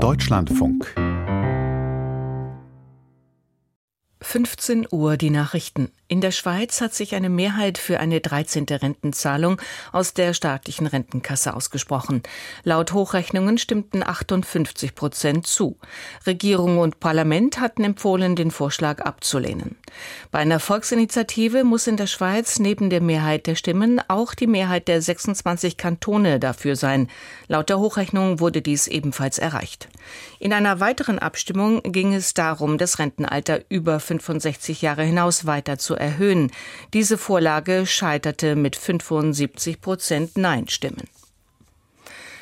Deutschlandfunk 15 Uhr die Nachrichten. In der Schweiz hat sich eine Mehrheit für eine 13. Rentenzahlung aus der staatlichen Rentenkasse ausgesprochen. Laut Hochrechnungen stimmten 58 Prozent zu. Regierung und Parlament hatten empfohlen, den Vorschlag abzulehnen. Bei einer Volksinitiative muss in der Schweiz neben der Mehrheit der Stimmen auch die Mehrheit der 26 Kantone dafür sein. Laut der Hochrechnung wurde dies ebenfalls erreicht. In einer weiteren Abstimmung ging es darum, das Rentenalter über 65 Jahre hinaus weiter zu erhöhen. Diese Vorlage scheiterte mit 75 Prozent Nein-Stimmen.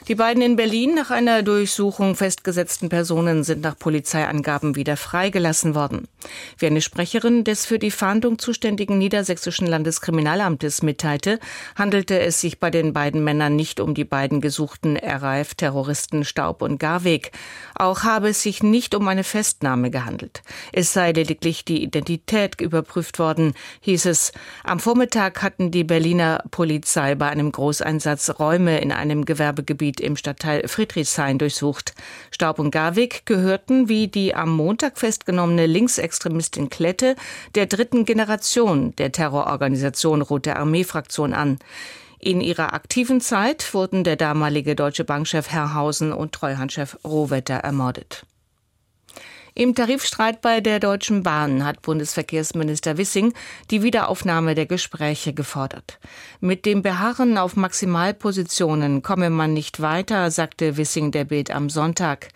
Die beiden in Berlin nach einer Durchsuchung festgesetzten Personen sind nach Polizeiangaben wieder freigelassen worden. Wie eine Sprecherin des für die Fahndung zuständigen niedersächsischen Landeskriminalamtes mitteilte, handelte es sich bei den beiden Männern nicht um die beiden gesuchten RAF-Terroristen Staub und Garweg. Auch habe es sich nicht um eine Festnahme gehandelt. Es sei lediglich die Identität überprüft worden, hieß es. Am Vormittag hatten die Berliner Polizei bei einem Großeinsatz Räume in einem Gewerbegebiet im Stadtteil Friedrichshain durchsucht. Staub und Garwig gehörten wie die am Montag festgenommene Linksextremistin Klette der dritten Generation der Terrororganisation Rote Armee Fraktion an. In ihrer aktiven Zeit wurden der damalige Deutsche Bankchef Herrhausen und Treuhandchef Rohwetter ermordet. Im Tarifstreit bei der Deutschen Bahn hat Bundesverkehrsminister Wissing die Wiederaufnahme der Gespräche gefordert. Mit dem Beharren auf Maximalpositionen komme man nicht weiter, sagte Wissing der Bild am Sonntag.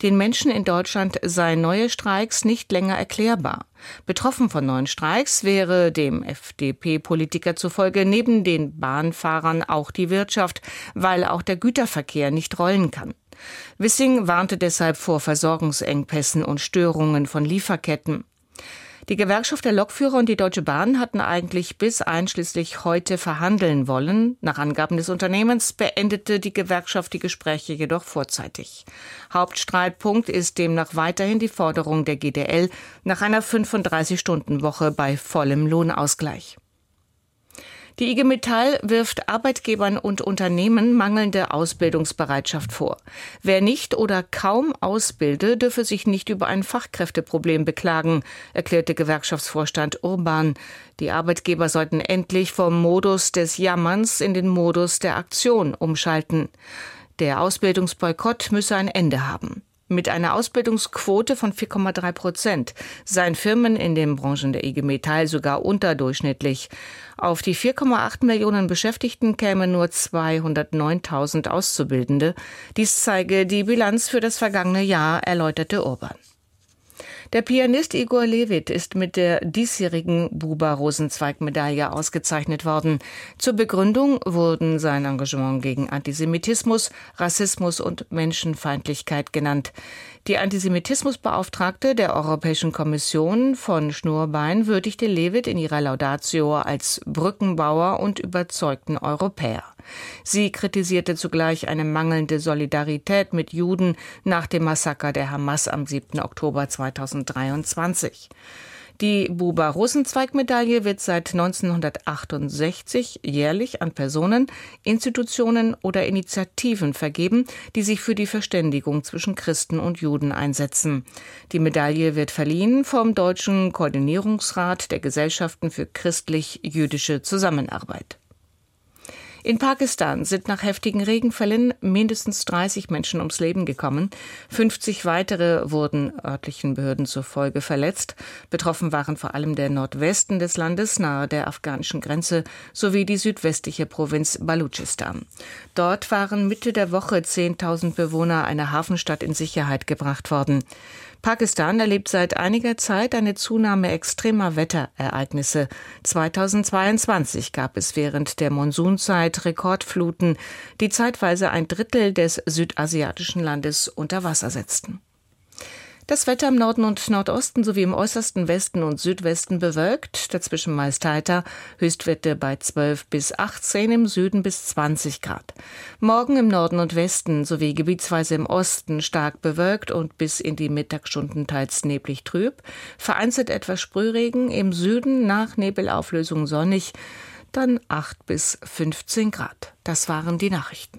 Den Menschen in Deutschland seien neue Streiks nicht länger erklärbar. Betroffen von neuen Streiks wäre dem FDP-Politiker zufolge neben den Bahnfahrern auch die Wirtschaft, weil auch der Güterverkehr nicht rollen kann. Wissing warnte deshalb vor Versorgungsengpässen und Störungen von Lieferketten. Die Gewerkschaft der Lokführer und die Deutsche Bahn hatten eigentlich bis einschließlich heute verhandeln wollen. Nach Angaben des Unternehmens beendete die Gewerkschaft die Gespräche jedoch vorzeitig. Hauptstreitpunkt ist demnach weiterhin die Forderung der GDL nach einer 35-Stunden-Woche bei vollem Lohnausgleich. Die IG Metall wirft Arbeitgebern und Unternehmen mangelnde Ausbildungsbereitschaft vor. Wer nicht oder kaum ausbilde, dürfe sich nicht über ein Fachkräfteproblem beklagen, erklärte Gewerkschaftsvorstand Urban. Die Arbeitgeber sollten endlich vom Modus des Jammerns in den Modus der Aktion umschalten. Der Ausbildungsboykott müsse ein Ende haben mit einer Ausbildungsquote von 4,3 Prozent seien Firmen in den Branchen der IG Metall sogar unterdurchschnittlich. Auf die 4,8 Millionen Beschäftigten kämen nur 209.000 Auszubildende. Dies zeige die Bilanz für das vergangene Jahr, erläuterte Urban. Der Pianist Igor Levit ist mit der diesjährigen Buber-Rosenzweig-Medaille ausgezeichnet worden. Zur Begründung wurden sein Engagement gegen Antisemitismus, Rassismus und Menschenfeindlichkeit genannt. Die Antisemitismusbeauftragte der Europäischen Kommission von Schnurbein würdigte Lewitt in ihrer Laudatio als Brückenbauer und überzeugten Europäer. Sie kritisierte zugleich eine mangelnde Solidarität mit Juden nach dem Massaker der Hamas am 7. Oktober 2023. Die Buber-Rosenzweig-Medaille wird seit 1968 jährlich an Personen, Institutionen oder Initiativen vergeben, die sich für die Verständigung zwischen Christen und Juden einsetzen. Die Medaille wird verliehen vom Deutschen Koordinierungsrat der Gesellschaften für christlich-jüdische Zusammenarbeit. In Pakistan sind nach heftigen Regenfällen mindestens 30 Menschen ums Leben gekommen. 50 weitere wurden örtlichen Behörden zufolge verletzt. Betroffen waren vor allem der Nordwesten des Landes nahe der afghanischen Grenze sowie die südwestliche Provinz Baluchistan. Dort waren Mitte der Woche 10.000 Bewohner einer Hafenstadt in Sicherheit gebracht worden. Pakistan erlebt seit einiger Zeit eine Zunahme extremer Wetterereignisse. 2022 gab es während der Monsunzeit Rekordfluten, die zeitweise ein Drittel des südasiatischen Landes unter Wasser setzten. Das Wetter im Norden und Nordosten sowie im äußersten Westen und Südwesten bewölkt, dazwischen meist heiter, Höchstwerte bei 12 bis 18, im Süden bis 20 Grad. Morgen im Norden und Westen sowie gebietsweise im Osten stark bewölkt und bis in die Mittagsstunden teils neblig trüb, vereinzelt etwas Sprühregen, im Süden nach Nebelauflösung sonnig, dann 8 bis 15 Grad. Das waren die Nachrichten.